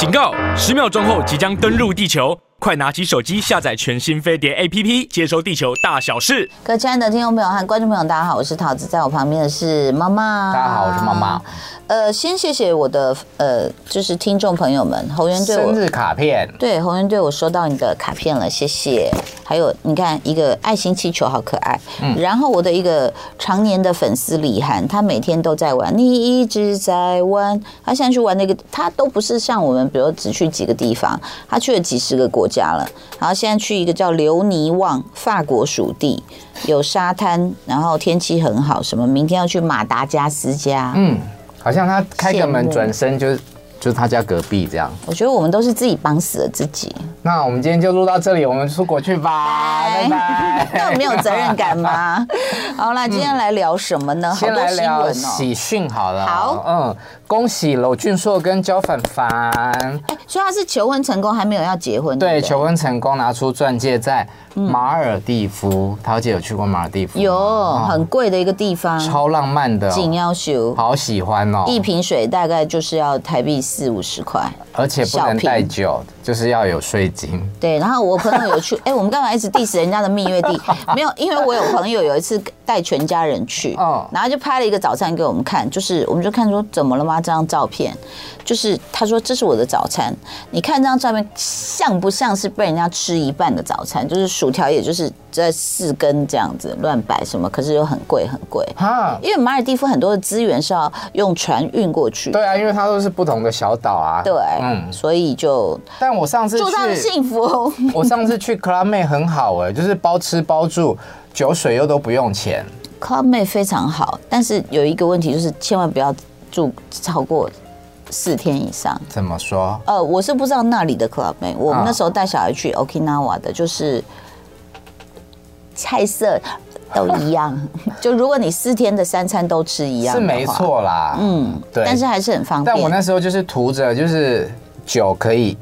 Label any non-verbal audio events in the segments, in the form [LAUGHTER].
警告！十秒钟后即将登陆地球，快拿起手机下载全新飞碟 APP，接收地球大小事。各位亲爱的听众朋友和观众朋友，大家好，我是桃子，在我旁边的是妈妈。大家好，我是妈妈。呃，先谢谢我的呃，就是听众朋友们，侯源对我生日卡片，对侯源对我收到你的卡片了，谢谢。还有你看一个爱心气球，好可爱。嗯，然后我的一个常年的粉丝李涵，他每天都在玩，你一直在玩。他现在去玩那个，他都不是像我们，比如只去几个地方，他去了几十个国家了。然后现在去一个叫留尼旺，法国属地，有沙滩，然后天气很好。什么？明天要去马达加斯加。嗯。好像他开个门转身就是就是他家隔壁这样。我觉得我们都是自己绑死了自己。那我们今天就录到这里，我们出国去吧，拜拜。[LAUGHS] 那我没有责任感吗？[LAUGHS] 好啦，今天来聊什么呢？先来聊喜讯好了。好，嗯，恭喜娄俊硕跟焦凡凡。哎，所以他是求婚成功，还没有要结婚。对，求婚成功，拿出钻戒在。马尔蒂夫，桃姐有去过马尔蒂夫？有，很贵的一个地方，超浪漫的，紧要修，好喜欢哦！一瓶水大概就是要台币四五十块，而且不能带酒，就是要有税金。对，然后我朋友有去，[LAUGHS] 哎，我们干嘛一直 diss 人家的蜜月地？没有，因为我有朋友有一次带全家人去，然后就拍了一个早餐给我们看，就是我们就看说怎么了吗？这张照片，就是他说这是我的早餐，你看这张照片像不像是被人家吃一半的早餐？就是。薯条也就是这四根这样子乱摆什么，可是又很贵很贵哈。因为马尔蒂夫很多的资源是要用船运过去。对啊，因为它都是不同的小岛啊。对，嗯，所以就。但我上次祝他们幸福。我上次去 Club Med 很好哎，就是包吃包住，酒水又都不用钱。Club Med 非常好，但是有一个问题就是千万不要住超过四天以上。怎么说？呃，我是不知道那里的 Club Med。我们那时候带小孩去 Okinawa 的，就是。菜色都一样，[LAUGHS] 就如果你四天的三餐都吃一样，是没错啦。嗯，对，但是还是很方便。但我那时候就是图着，就是酒可以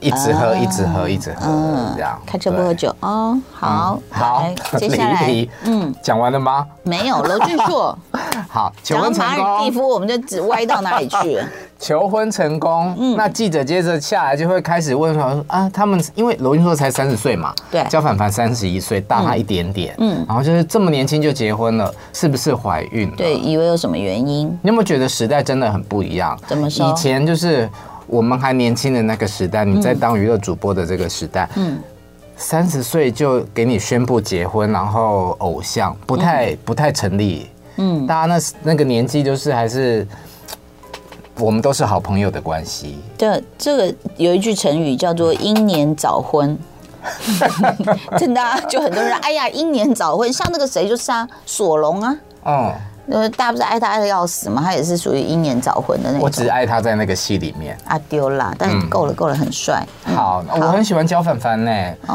一直喝，一直喝，一直喝，这样。开车不喝酒哦。好，好，[LAUGHS] 接下来，嗯，讲完了吗？没有，娄俊硕。[LAUGHS] 好，讲到马尔地夫，我们就只歪到哪里去了？[LAUGHS] 求婚成功，嗯，那记者接着下来就会开始问说啊，他们因为娄俊硕才三十岁嘛，对，焦凡凡三十一岁，大他一点点，嗯，然后就是这么年轻就结婚了，是不是怀孕？对，以为有什么原因？你有没有觉得时代真的很不一样？怎么说？以前就是我们还年轻的那个时代，你在当娱乐主播的这个时代，嗯，三十岁就给你宣布结婚，然后偶像不太不太成立，嗯，大家那那个年纪就是还是。我们都是好朋友的关系。对，这个有一句成语叫做“英年早婚”，[LAUGHS] 真的啊，就很多人哎呀，英年早婚，像那个谁就是啊，索隆啊，嗯。呃，大家不是爱他爱的要死吗？他也是属于英年早婚的那种。我只爱他在那个戏里面。啊丢啦，但够了够了，很帅。好，我很喜欢焦凡凡呢，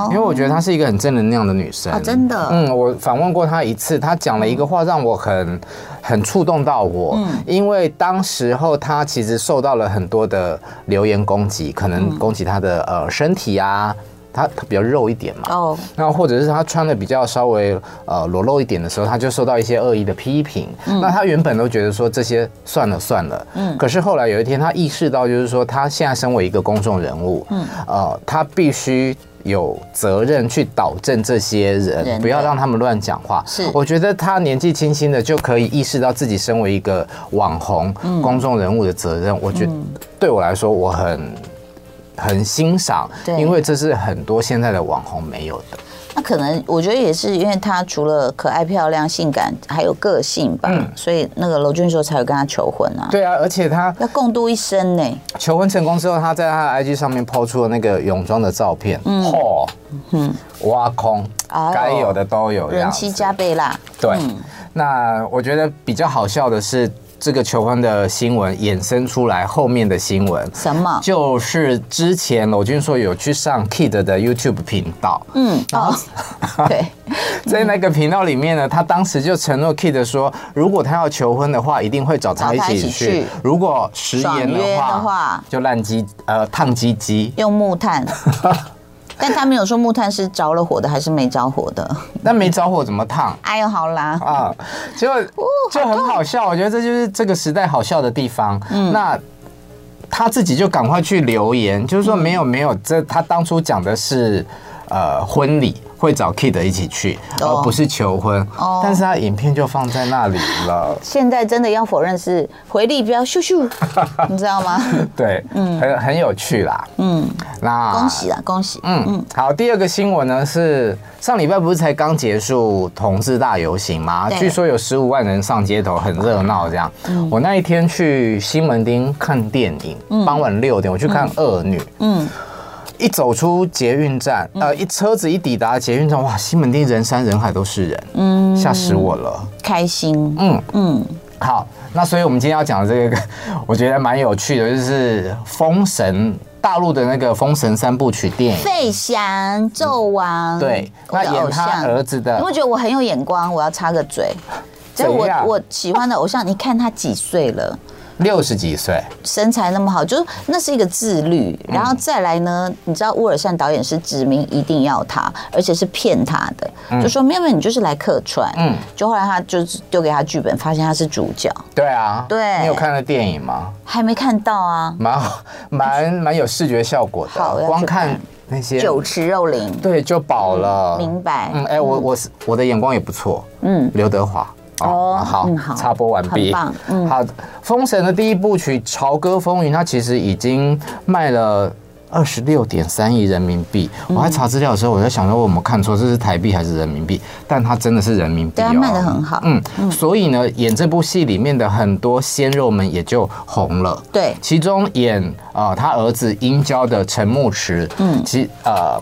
因为我觉得她是一个很正能量的女生。啊，真的。嗯，我访问过她一次，她讲了一个话让我很很触动到我。嗯。因为当时候她其实受到了很多的留言攻击，可能攻击她的呃身体啊。他他比较肉一点嘛，哦，那或者是他穿的比较稍微呃裸露一点的时候，他就受到一些恶意的批评。嗯，那他原本都觉得说这些算了算了，嗯，可是后来有一天他意识到，就是说他现在身为一个公众人物，嗯，呃，他必须有责任去导正这些人，不要让他们乱讲话。是，我觉得他年纪轻轻的就可以意识到自己身为一个网红公众人物的责任。我觉得对我来说，我很。很欣赏，因为这是很多现在的网红没有的。那可能我觉得也是因为她除了可爱漂亮、性感，还有个性吧，嗯、所以那个娄俊硕才会跟她求婚啊。对啊，而且她要共度一生呢。求婚成功之后，她在她的 IG 上面 po 出了那个泳装的照片，嚯，嗯，挖空，该有的都有，人气加倍啦。对，嗯、那我觉得比较好笑的是。这个求婚的新闻衍生出来后面的新闻，什么？就是之前娄军说有去上 Kid 的 YouTube 频道，嗯，然后对，[LAUGHS] 在那个频道里面呢，他当时就承诺 Kid 说，如果他要求婚的话，一定会找他一起去，如果食言的话，就烂鸡呃烫鸡鸡，用木炭。[LAUGHS] 但他没有说木炭是着了火的还是没着火的。那没着火怎么烫？哎呦，好啦啊，就就很好笑。我觉得这就是这个时代好笑的地方。嗯，那他自己就赶快去留言，就是说没有没有，这他当初讲的是呃婚礼。会找 Kid 一起去，而不是求婚。哦，但是他影片就放在那里了。现在真的要否认是回力镖咻咻，[LAUGHS] 你知道吗？对，嗯，很很有趣啦。嗯，那恭喜啦，恭喜。嗯嗯，好，第二个新闻呢是上礼拜不是才刚结束同志大游行吗？据说有十五万人上街头，很热闹。这样，我那一天去西门町看电影，傍晚六点我去看《恶女》。嗯。一走出捷运站，呃，一车子一抵达捷运站，哇，西门町人山人海都是人，嗯，吓死我了，开心，嗯。嗯，好，那所以我们今天要讲的这个，[LAUGHS] 我觉得蛮有趣的，就是《封神》大陆的那个《封神三部曲》电影，费翔、纣王，对，那演他儿子的，你会觉得我很有眼光，我要插个嘴，[LAUGHS] 就我我喜欢的偶像，你看他几岁了？六十几岁，身材那么好，就是那是一个自律。然后再来呢，你知道乌尔善导演是指明一定要他，而且是骗他的，就说没有没有，你就是来客串。嗯，就后来他就是丢给他剧本，发现他是主角。对啊，对，你有看那电影吗？还没看到啊，蛮蛮蛮有视觉效果的，好，光看那些酒池肉林，对，就饱了。明白。嗯，哎，我我是我的眼光也不错。嗯，刘德华。哦，好，好，插播完毕。嗯，好，《封神》的第一部曲《朝歌风云》，它其实已经卖了二十六点三亿人民币。我在查资料的时候，我在想说，我有没有看错，这是台币还是人民币？但它真的是人民币，对，卖的很好。嗯，所以呢，演这部戏里面的很多鲜肉们也就红了。对，其中演啊他儿子殷郊的陈牧驰，嗯，其呃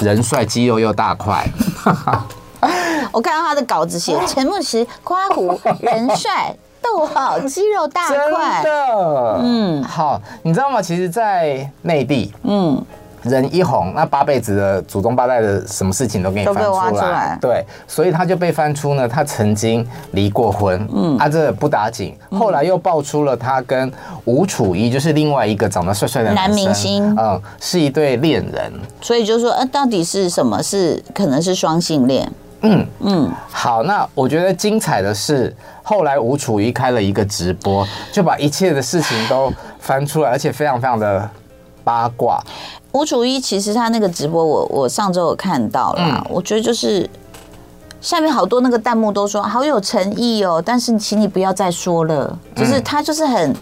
人帅，肌肉又大块。[LAUGHS] [LAUGHS] 我看到他的稿子写 [LAUGHS] 陈牧驰夸胡人帅逗号肌肉大块，真的，嗯，好，你知道吗？其实，在内地，嗯，人一红，那八辈子的祖宗八代的什么事情都给你翻出来，出来。对，所以他就被翻出呢，他曾经离过婚，嗯，啊，这不打紧，后来又爆出了他跟吴楚一，就是另外一个长得帅帅的男明星，嗯，是一对恋人，所以就说，呃，到底是什么？是可能是双性恋。嗯。嗯，好，那我觉得精彩的是，后来吴楚一开了一个直播，就把一切的事情都翻出来，而且非常非常的八卦。吴楚一其实他那个直播我，我我上周有看到啦，嗯、我觉得就是下面好多那个弹幕都说好有诚意哦，但是请你不要再说了，就是他就是很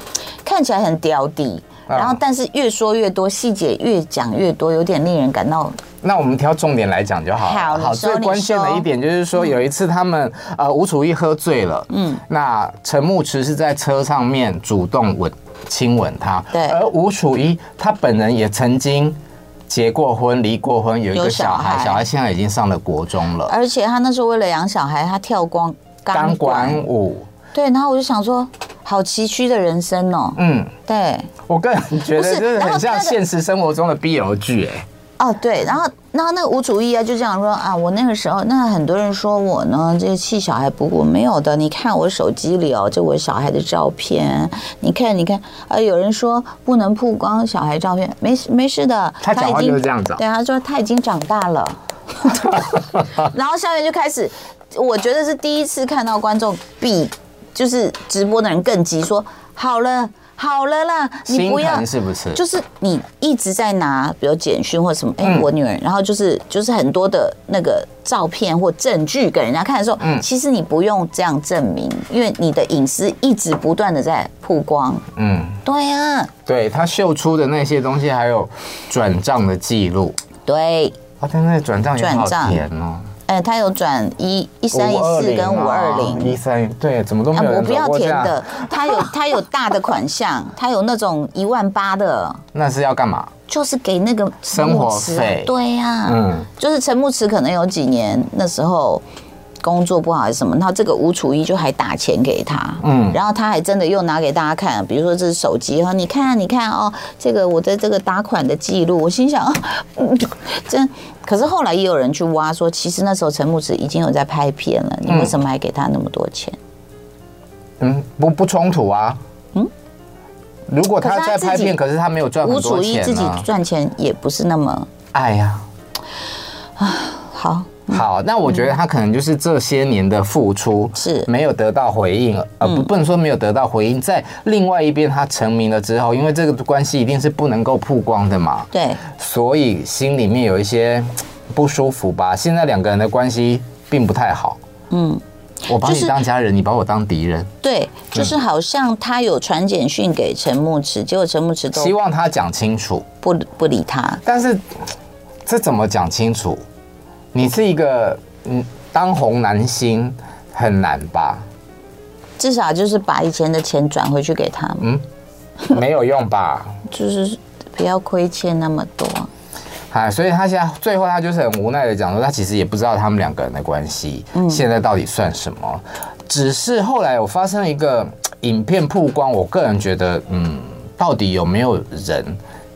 看起来很屌底，然后但是越说越多，细节越讲越多，有点令人感到。那我们挑重点来讲就好了。好，最关键的一点就是说，有一次他们呃吴楚一喝醉了，嗯，那陈牧驰是在车上面主动吻亲吻他，对，而吴楚一他本人也曾经结过婚、离过婚，有一个小孩，小孩。现在已经上了国中了，而且他那时候为了养小孩，他跳光钢管。舞，对，然后我就想说，好崎岖的人生哦，嗯，对，我个人觉得就是很像现实生活中的 BL 剧，哎。哦，对，然后，然后那个吴楚一啊，就这样说啊，我那个时候，那很多人说我呢，这个气小孩不过没有的，你看我手机里哦，就我小孩的照片，你看，你看，啊，有人说不能曝光小孩照片，没事，没事的，他讲话就是这样子，对，他说他已经长大了，[LAUGHS] 然后下面就开始，我觉得是第一次看到观众比就是直播的人更急，说好了。好了啦，你不要是不是？就是你一直在拿，比如简讯或什么，哎、欸，我女儿，然后就是就是很多的那个照片或证据给人家看的时候，嗯，其实你不用这样证明，因为你的隐私一直不断的在曝光，嗯，对啊，对他秀出的那些东西，还有转账的记录，对，啊，他那转账也好甜哦。哎，他有转一一三一四跟五二零一三，对，怎么都没有。我不要填的，他有他有大的款项，他有那种一万八的。[LAUGHS] 那是要干嘛？就是给那个生活费。对呀，嗯，就是陈牧驰可能有几年那时候。工作不好还是什么？然后这个吴楚一就还打钱给他，嗯，然后他还真的又拿给大家看，比如说这是手机哈，你看你看哦，这个我的这个打款的记录，我心想，嗯，[LAUGHS] 真，可是后来也有人去挖说，其实那时候陈牧驰已经有在拍片了，你为什么还给他那么多钱？嗯，不不冲突啊，嗯，如果他在拍片，可是他没有赚很多钱，吴楚一自己赚钱也不是那么，哎呀，啊，[SIGHS] 好。好，那我觉得他可能就是这些年的付出是。没有得到回应，呃，不不能说没有得到回应，在另外一边他成名了之后，因为这个关系一定是不能够曝光的嘛，对，所以心里面有一些不舒服吧。现在两个人的关系并不太好，嗯，我把你当家人，你把我当敌人，对，就是好像他有传简讯给陈牧驰，结果陈牧驰都希望他讲清楚，不不理他，但是这怎么讲清楚？你是一个嗯当红男星很难吧？至少就是把以前的钱转回去给他。嗯，没有用吧？[LAUGHS] 就是不要亏欠那么多。哎，所以他现在最后他就是很无奈的讲说，他其实也不知道他们两个人的关系，现在到底算什么？只是后来有发生了一个影片曝光，我个人觉得，嗯，到底有没有人？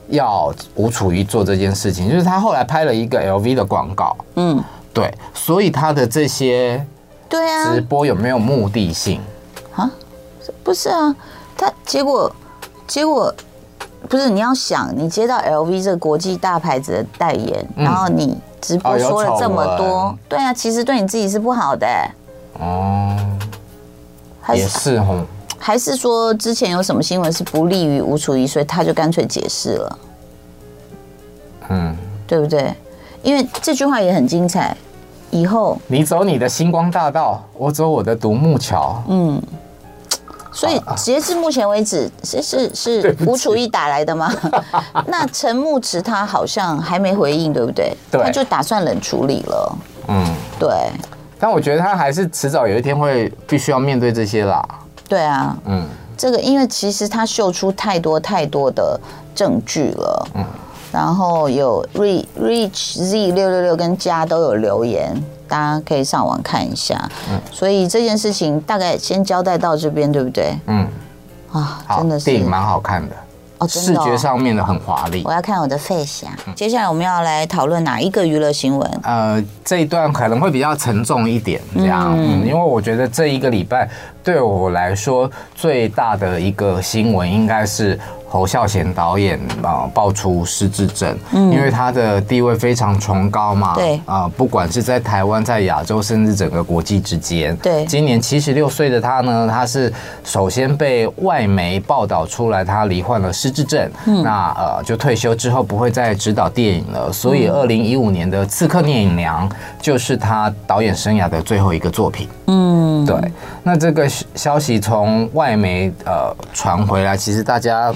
要吴楚瑜做这件事情，就是他后来拍了一个 LV 的广告，嗯，对，所以他的这些对啊。直播有没有目的性？啊？不是啊，他结果结果不是你要想，你接到 LV 这个国际大牌子的代言，然后你直播说了这么多，对啊，其实对你自己是不好的。哦，也是哦。还是说之前有什么新闻是不利于吴楚瑜，所以他就干脆解释了，嗯，对不对？因为这句话也很精彩。以后你走你的星光大道，我走我的独木桥。嗯，所以截至目前为止，是是是吴楚瑜打来的吗？[LAUGHS] 那陈牧驰他好像还没回应，对不对？对，他就打算冷处理了。嗯，对。但我觉得他还是迟早有一天会必须要面对这些啦。对啊，嗯，这个因为其实他秀出太多太多的证据了，嗯，然后有 Reach Z 六六六跟家都有留言，大家可以上网看一下，嗯，所以这件事情大概先交代到这边，对不对？嗯，啊，真的是电影蛮好看的。哦，视觉上面的很华丽。我要看我的费翔。接下来我们要来讨论哪一个娱乐新闻？呃，这一段可能会比较沉重一点，这样，嗯，因为我觉得这一个礼拜对我来说最大的一个新闻应该是。侯孝贤导演啊，爆出失智症，嗯，因为他的地位非常崇高嘛，对。啊，不管是在台湾、在亚洲，甚至整个国际之间，对，今年七十六岁的他呢，他是首先被外媒报道出来，他罹患了失智症，嗯，那呃，就退休之后不会再指导电影了，所以二零一五年的《刺客聂隐娘》就是他导演生涯的最后一个作品，嗯，对，那这个消息从外媒呃传回来，其实大家。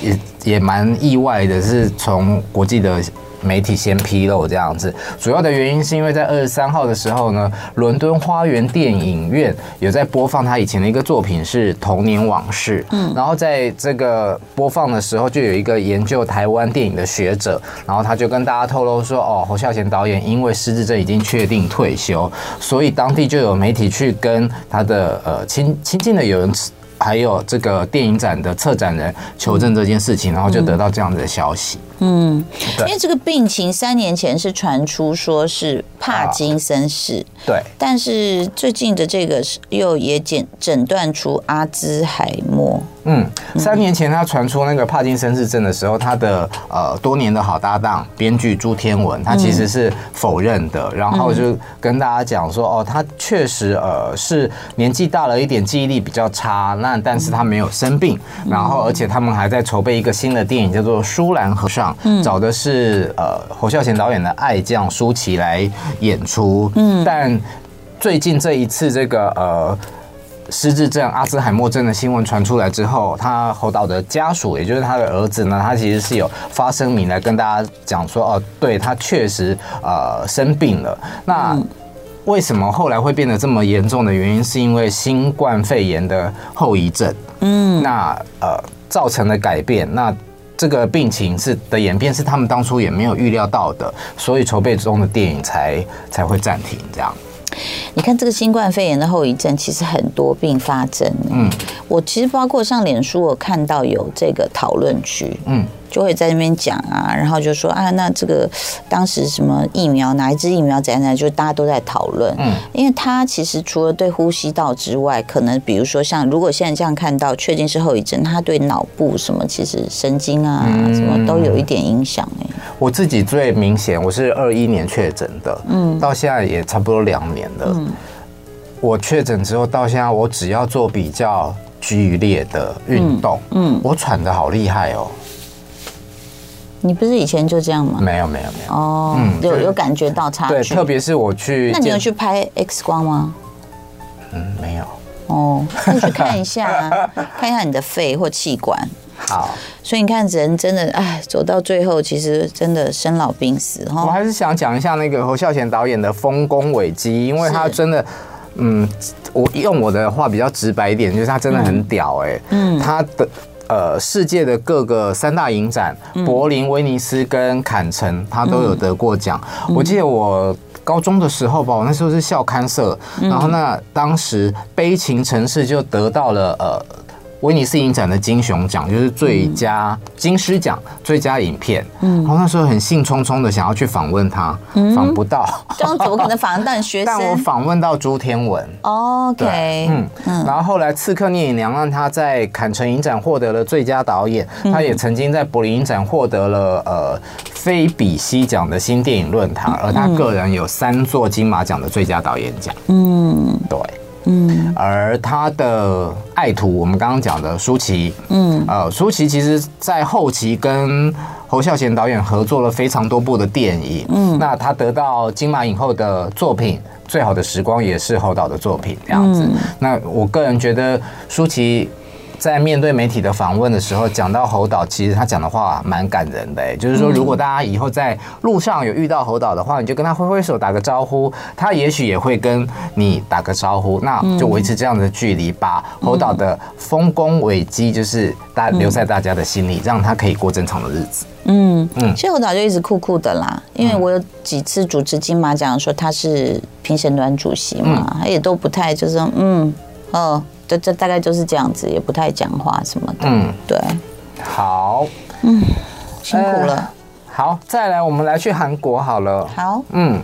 也也蛮意外的，是从国际的媒体先披露这样子。主要的原因是因为在二十三号的时候呢，伦敦花园电影院有在播放他以前的一个作品是《童年往事》。嗯，然后在这个播放的时候，就有一个研究台湾电影的学者，然后他就跟大家透露说：“哦，侯孝贤导演因为失智症已经确定退休，所以当地就有媒体去跟他的呃亲亲近的友人。”还有这个电影展的策展人求证这件事情，然后就得到这样子的消息。嗯，因为这个病情三年前是传出说是帕金森氏，对，但是最近的这个又也检诊断出阿兹海默。嗯，三年前他传出那个帕金森氏症的时候，他的呃多年的好搭档编剧朱天文，他其实是否认的，然后就跟大家讲说，哦，他确实呃是年纪大了一点，记忆力比较差，那但是他没有生病，然后而且他们还在筹备一个新的电影，叫做《舒兰和尚》，找的是呃侯孝贤导演的爱将舒淇来演出，嗯，但最近这一次这个呃。失智症、阿兹海默症的新闻传出来之后，他侯导的家属，也就是他的儿子呢，他其实是有发声明来跟大家讲说，哦，对他确实呃生病了。那为什么后来会变得这么严重的原因，是因为新冠肺炎的后遗症。嗯，那呃造成的改变，那这个病情是的演变是他们当初也没有预料到的，所以筹备中的电影才才会暂停这样。你看这个新冠肺炎的后遗症，其实很多并发症。嗯，我其实包括上脸书，我看到有这个讨论区，嗯，就会在那边讲啊，然后就说啊，那这个当时什么疫苗，哪一支疫苗怎样怎样，就大家都在讨论。嗯，因为它其实除了对呼吸道之外，可能比如说像如果现在这样看到确定是后遗症，它对脑部什么其实神经啊什么都有一点影响。哎，我自己最明显，我是二一年确诊的，嗯，到现在也差不多两年了。嗯，我确诊之后到现在，我只要做比较剧烈的运动，嗯，嗯，我喘的好厉害哦。你不是以前就这样吗？没有，没有，没有。哦，嗯，有有感觉到差距。对，特别是我去，那你有去拍 X 光吗？嗯，没有。哦，那你去看一下啊，[LAUGHS] 看一下你的肺或气管。好，所以你看人真的哎，走到最后其实真的生老病死哈。我还是想讲一下那个侯孝贤导演的丰功伟绩，因为他真的，嗯，我用我的话比较直白一点，就是他真的很屌哎，嗯，他的呃世界的各个三大影展，柏林、威尼斯跟坎城，他都有得过奖。我记得我高中的时候吧，我那时候是校刊社，然后那当时《悲情城市》就得到了呃。威尼斯影展的金熊奖就是最佳金狮奖最佳影片，嗯，然后那时候很兴冲冲的想要去访问他，访不到，这样怎么可能访问到你 [LAUGHS] 学生？但我访问到朱天文，OK，嗯嗯，然后后来《刺客聂隐娘》让他在坎城影展获得了最佳导演，他也曾经在柏林影展获得了呃菲比西奖的新电影论坛，而他个人有三座金马奖的最佳导演奖，嗯，对。嗯，而他的爱徒，我们刚刚讲的舒淇，嗯，呃，舒淇其实在后期跟侯孝贤导演合作了非常多部的电影，嗯，那他得到金马影后的作品《最好的时光》也是侯导的作品，这样子。嗯，那我个人觉得舒淇。在面对媒体的访问的时候，讲到侯导，其实他讲的话蛮感人的。哎，就是说，如果大家以后在路上有遇到侯导的话，你就跟他挥挥手，打个招呼，他也许也会跟你打个招呼，那就维持这样的距离，把侯导的丰功伟绩，就是大留在大家的心里，让他可以过正常的日子。嗯嗯，其实侯导就一直酷酷的啦，因为我有几次主持金马奖，说他是评审团主席嘛，他也都不太就是嗯哦。这这大概就是这样子，也不太讲话什么的。嗯，对。好，嗯，辛苦了。呃、好，再来，我们来去韩国好了。好，嗯，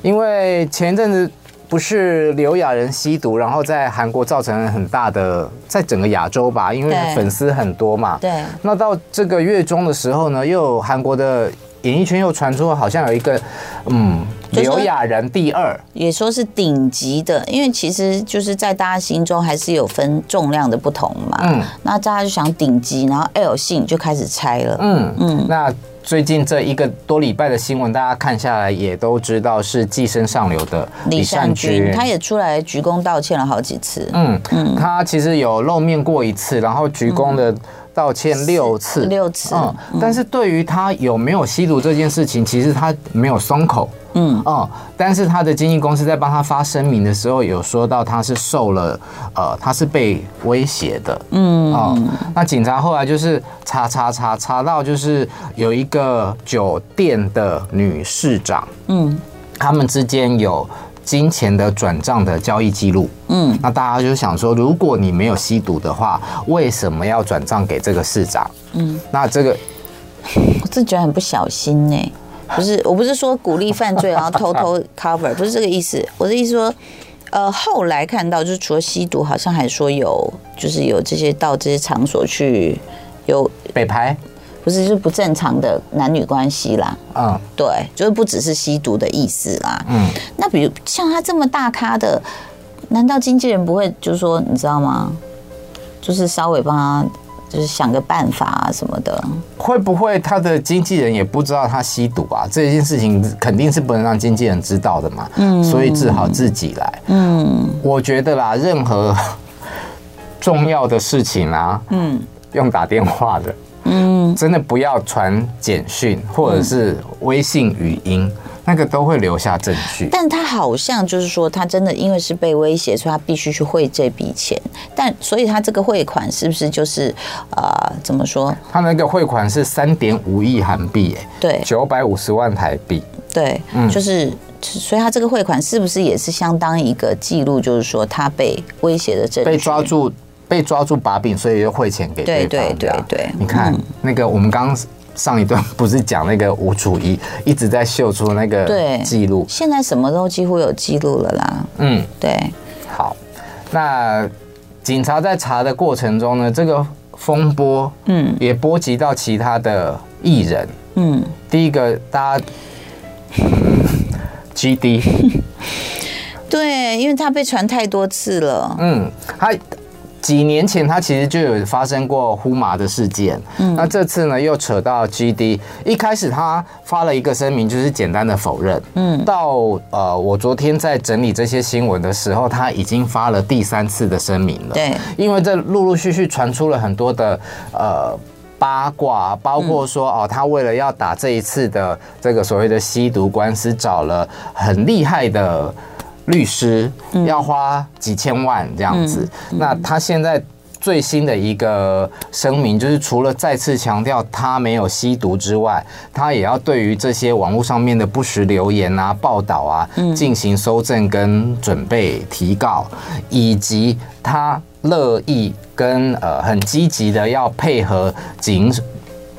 因为前一阵子不是刘亚仁吸毒，然后在韩国造成了很大的，在整个亚洲吧，因为粉丝很多嘛。对。那到这个月中的时候呢，又有韩国的演艺圈又传出好像有一个，嗯。刘亚仁第二，也说是顶级的，因为其实就是在大家心中还是有分重量的不同嘛。嗯，那大家就想顶级，然后 L 姓就开始猜了。嗯嗯，那最近这一个多礼拜的新闻，大家看下来也都知道是寄生上流的李善均，他也出来鞠躬道歉了好几次。嗯嗯，他其实有露面过一次，然后鞠躬的。道歉六次，六次。嗯，但是对于他有没有吸毒这件事情，其实他没有松口。嗯嗯，但是他的经纪公司在帮他发声明的时候，有说到他是受了，呃，他是被威胁的。嗯啊，那警察后来就是查查查查到，就是有一个酒店的女市长，嗯，他们之间有。金钱的转账的交易记录，嗯，那大家就想说，如果你没有吸毒的话，为什么要转账给这个市长？嗯，那这个我自己觉得很不小心呢。不是，[LAUGHS] 我不是说鼓励犯罪然后偷偷 cover，不是这个意思。我的意思说，呃，后来看到就是除了吸毒，好像还说有，就是有这些到这些场所去有北排。不是，就是不正常的男女关系啦。嗯，对，就是不只是吸毒的意思啦。嗯，那比如像他这么大咖的，难道经纪人不会就是说，你知道吗？就是稍微帮他，就是想个办法啊什么的。会不会他的经纪人也不知道他吸毒啊？这件事情肯定是不能让经纪人知道的嘛。嗯，所以只好自己来。嗯，我觉得啦，任何 [LAUGHS] 重要的事情啊，嗯，用打电话的。嗯，真的不要传简讯或者是微信语音，那个都会留下证据。但他好像就是说，他真的因为是被威胁，所以他必须去汇这笔钱。但所以他这个汇款是不是就是呃，怎么说？他那个汇款是三点五亿韩币，哎，对，九百五十万台币。对，嗯，就是，所以他这个汇款是不是也是相当一个记录？就是说他被威胁的证据，被抓住。被抓住把柄，所以就汇钱给对方。对对对对，你看、嗯、那个，我们刚刚上一段 [LAUGHS] 不是讲那个吴楚一一直在秀出那个记录，现在什么都几乎有记录了啦。嗯，对。好，那警察在查的过程中呢，这个风波，嗯，也波及到其他的艺人。嗯，第一个大家、嗯、GD，[LAUGHS] 对，因为他被传太多次了。嗯，他。几年前，他其实就有发生过呼麻的事件。嗯，那这次呢，又扯到 GD。一开始他发了一个声明，就是简单的否认。嗯，到呃，我昨天在整理这些新闻的时候，他已经发了第三次的声明了。对，因为这陆陆续续传出了很多的呃八卦，包括说哦，他为了要打这一次的这个所谓的吸毒官司，找了很厉害的。律师要花几千万这样子，那他现在最新的一个声明就是，除了再次强调他没有吸毒之外，他也要对于这些网络上面的不实留言啊、报道啊进行搜证跟准备提告，以及他乐意跟呃很积极的要配合警。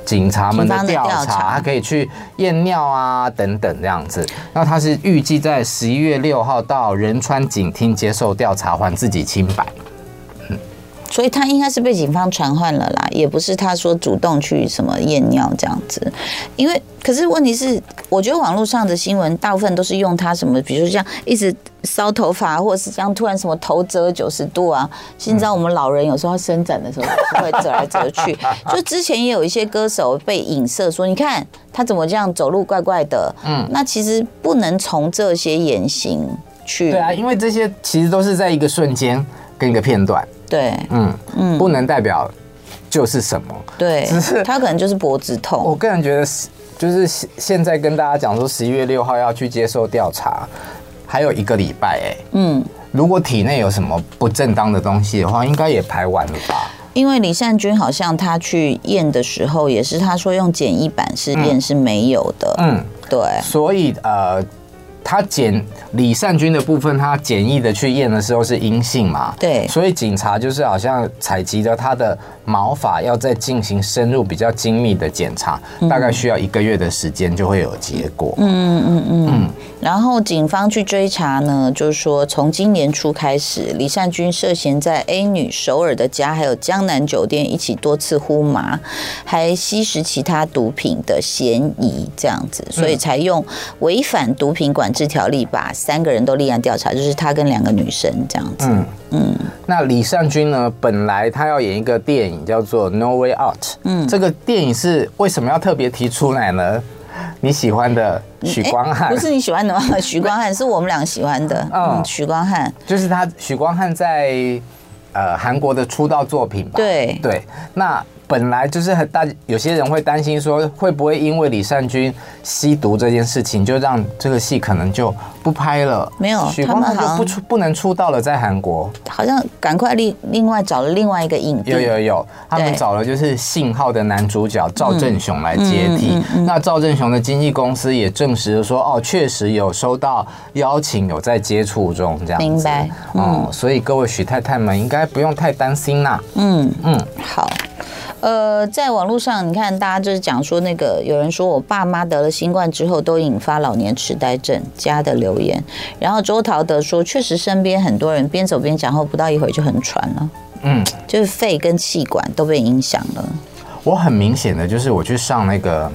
警察们的调查，他可以去验尿啊，等等这样子。那他是预计在十一月六号到仁川警厅接受调查，还自己清白。所以他应该是被警方传唤了啦，也不是他说主动去什么验尿这样子。因为，可是问题是，我觉得网络上的新闻大部分都是用他什么，比如说像一直烧头发，或者是这样突然什么头折九十度啊。你知道，我们老人有时候伸展的时候是会折来折去。就之前也有一些歌手被影射说，你看他怎么这样走路怪怪的。嗯，那其实不能从这些言行去。对啊，因为这些其实都是在一个瞬间跟一个片段。对，嗯嗯，不能代表就是什么，对，只是他可能就是脖子痛。我个人觉得是，就是现现在跟大家讲说，十一月六号要去接受调查，还有一个礼拜，哎，嗯，如果体内有什么不正当的东西的话，应该也排完了吧？因为李善均好像他去验的时候，也是他说用简易版试验是没有的，嗯，对，所以呃。他检李善均的部分，他简易的去验的时候是阴性嘛？对，所以警察就是好像采集了他的毛发，要再进行深入比较精密的检查，大概需要一个月的时间就会有结果。嗯嗯嗯然后警方去追查呢，就是说从今年初开始，李善均涉嫌在 A 女首尔的家还有江南酒店一起多次呼麻，还吸食其他毒品的嫌疑，这样子，所以才用违反毒品管制条例把三个人都立案调查，就是他跟两个女生这样子。嗯嗯。那李善均呢？本来他要演一个电影叫做《No Way Out》。嗯。这个电影是为什么要特别提出来呢？你喜欢的许光汉？不是你喜欢的吗？[LAUGHS] 许光汉是我们俩喜欢的。嗯。许光汉就是他，许光汉在呃韩国的出道作品吧？对对。那。本来就是很大，有些人会担心说，会不会因为李善均吸毒这件事情，就让这个戏可能就不拍了？没有，许光汉就不出不能出道了，在韩国，好像赶快另另外找了另外一个影帝。有有有，他们找了就是《信号》的男主角赵正雄来接替。那赵正雄的经纪公司也证实了说，哦，确实有收到邀请，有在接触中这样子。明白。嗯，所以各位许太太们应该不用太担心呐。嗯嗯，好。呃，在网络上，你看大家就是讲说，那个有人说我爸妈得了新冠之后都引发老年痴呆症，家的留言。然后周陶德说，确实身边很多人边走边讲后，不到一会儿就很喘了，嗯，就是肺跟气管都被影响了。我很明显的就是我去上那个。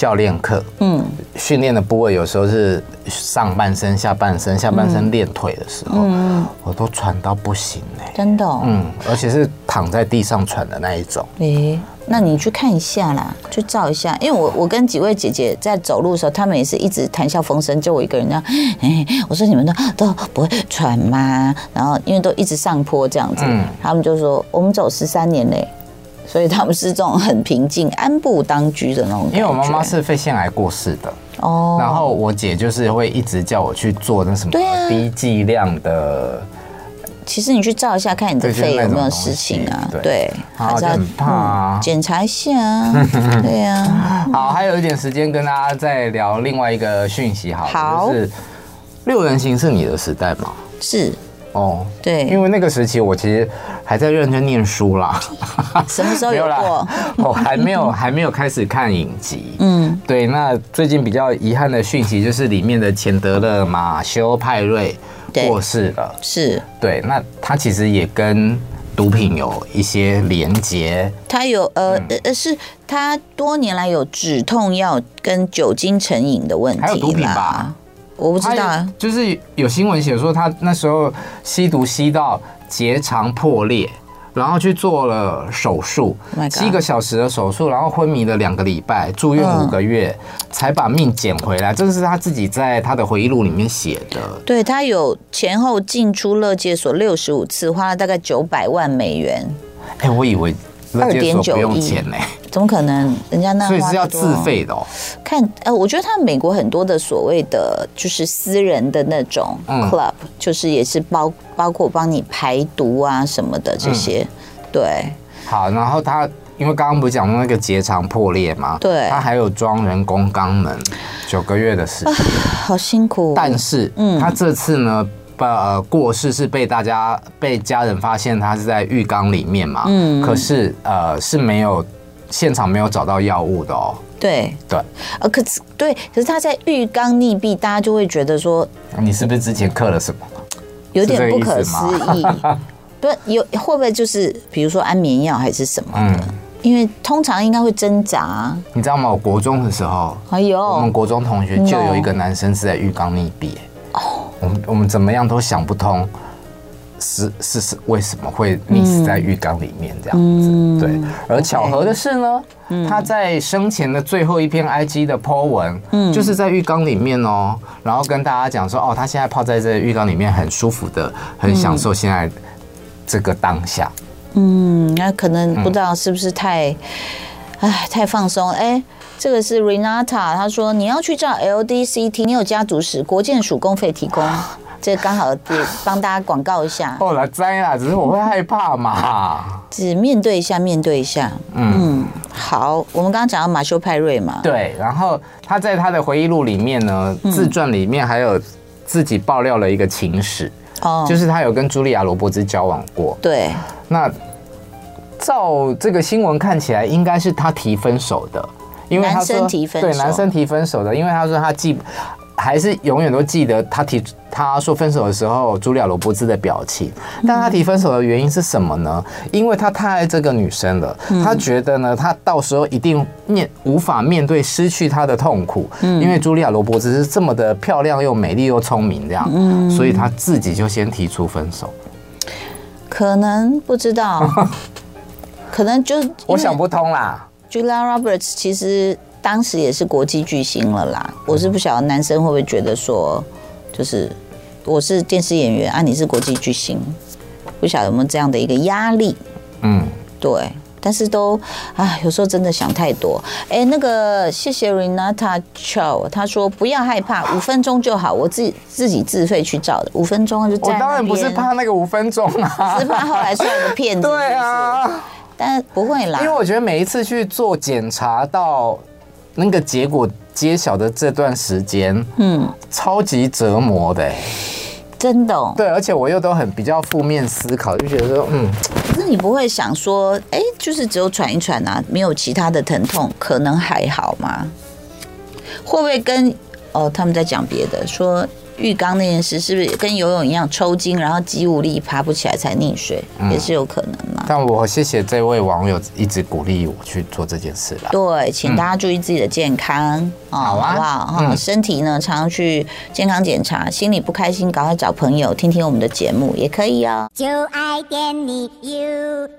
教练课，嗯，训练的部位有时候是上半身、下半身，下半身练腿的时候，嗯，我都喘到不行嘞，真的，嗯，而且是躺在地上喘的那一种。诶，那你去看一下啦，去照一下，因为我我跟几位姐姐在走路的时候，她们也是一直谈笑风生，就我一个人这样，哎，我说你们都都不会喘吗？然后因为都一直上坡这样子，嗯，他们就说我们走十三年嘞。所以他们是这种很平静、安步当居的那种。因为我妈妈是肺腺癌过世的哦，然后我姐就是会一直叫我去做那什么低剂量的。其实你去照一下，看你的肺有没有事情啊？对，还是要很怕检查一下啊。[LAUGHS] 对呀。好，还有一点时间跟大家再聊另外一个讯息，好，就是六人行是你的时代吗？是。哦，对，因为那个时期我其实还在认真念书啦。[LAUGHS] 什么时候有过？我还没有，[LAUGHS] 还没有开始看影集。嗯，对。那最近比较遗憾的讯息就是里面的钱德勒马修派瑞过世了。是，对。那他其实也跟毒品有一些连结。他有呃呃、嗯、是他多年来有止痛药跟酒精成瘾的问题，还有毒品吧？我不知道啊，就是有新闻写说他那时候吸毒吸到结肠破裂。然后去做了手术，七个小时的手术，然后昏迷了两个礼拜，住院五个月，才把命捡回来。这是他自己在他的回忆录里面写的。对，他有前后进出乐界所六十五次，花了大概九百万美元。哎，我以为勒戒所不用钱呢？[LAUGHS] 怎么可能？人家那所以是要自费的哦。看，呃，我觉得他美国很多的所谓的就是私人的那种 club，嗯，就是也是包包括帮你排毒啊什么的这些，嗯，对。好，然后他因为刚刚不是讲那个结肠破裂嘛？对，他还有装人工肛门，九个月的时间，好辛苦。但是，嗯，他这次呢？呃，过世是被大家被家人发现他是在浴缸里面嘛？嗯，可是呃是没有现场没有找到药物的哦。对对，呃，可是对，可是他在浴缸溺毙，大家就会觉得说，你是不是之前刻了什么？有点不可思议。[LAUGHS] 不是有会不会就是比如说安眠药还是什么的？嗯，因为通常应该会挣扎。你知道吗？我国中的时候，哎呦，我们国中同学就有一个男生是在浴缸溺毙。哦。我们我们怎么样都想不通，是是是为什么会溺死在浴缸里面这样子？对，而巧合的是呢，他在生前的最后一篇 IG 的 po 文，就是在浴缸里面哦，然后跟大家讲说，哦，他现在泡在这个浴缸里面很舒服的，很享受现在这个当下。嗯，那可能不知道是不是太，哎，太放松哎。这个是 Renata，他说你要去照 LDCT，你有家族史，国健署公费提供，这刚好也帮大家广告一下。哦，来摘啦，只是我会害怕嘛。只面对一下，面对一下。嗯，嗯好，我们刚刚讲到马修派瑞嘛。对，然后他在他的回忆录里面呢，自传里面还有自己爆料了一个情史，哦、嗯，就是他有跟茱莉亚·罗伯兹交往过。对，那照这个新闻看起来，应该是他提分手的。因为他说，对，男生提分手的，因为他说他记，还是永远都记得他提他说分手的时候，茱莉亚罗伯兹的表情。但他提分手的原因是什么呢？因为他太爱这个女生了，他觉得呢，他到时候一定面无法面对失去她的痛苦。因为茱莉亚罗伯兹是这么的漂亮又美丽又聪明这样，所以他自己就先提出分手。可能不知道，[LAUGHS] 可能就我想不通啦。Julia Roberts 其实当时也是国际巨星了啦，我是不晓得男生会不会觉得说，就是我是电视演员啊，你是国际巨星，不晓得有没有这样的一个压力？嗯，对，但是都啊，有时候真的想太多。哎，那个谢谢 Renata Chow，他说不要害怕，五分钟就好，我自己自己自费去照的，五分钟就在。我当然不是怕那个五分钟啊，是怕后来出来的骗子。[LAUGHS] 对啊。但不会啦，因为我觉得每一次去做检查到那个结果揭晓的这段时间，嗯，超级折磨的，真的。哦。对，而且我又都很比较负面思考，就觉得说，嗯，可是你不会想说，哎，就是只有喘一喘啊，没有其他的疼痛，可能还好吗？会不会跟哦他们在讲别的说？浴缸那件事是不是跟游泳一样抽筋，然后肌无力爬不起来才溺水，嗯、也是有可能嘛？但我谢谢这位网友一直鼓励我去做这件事了。对，请大家注意自己的健康，嗯、哦，好啊，好不好？嗯、身体呢，常常去健康检查，心里不开心，赶快找朋友听听我们的节目也可以哦。就爱点你 UFO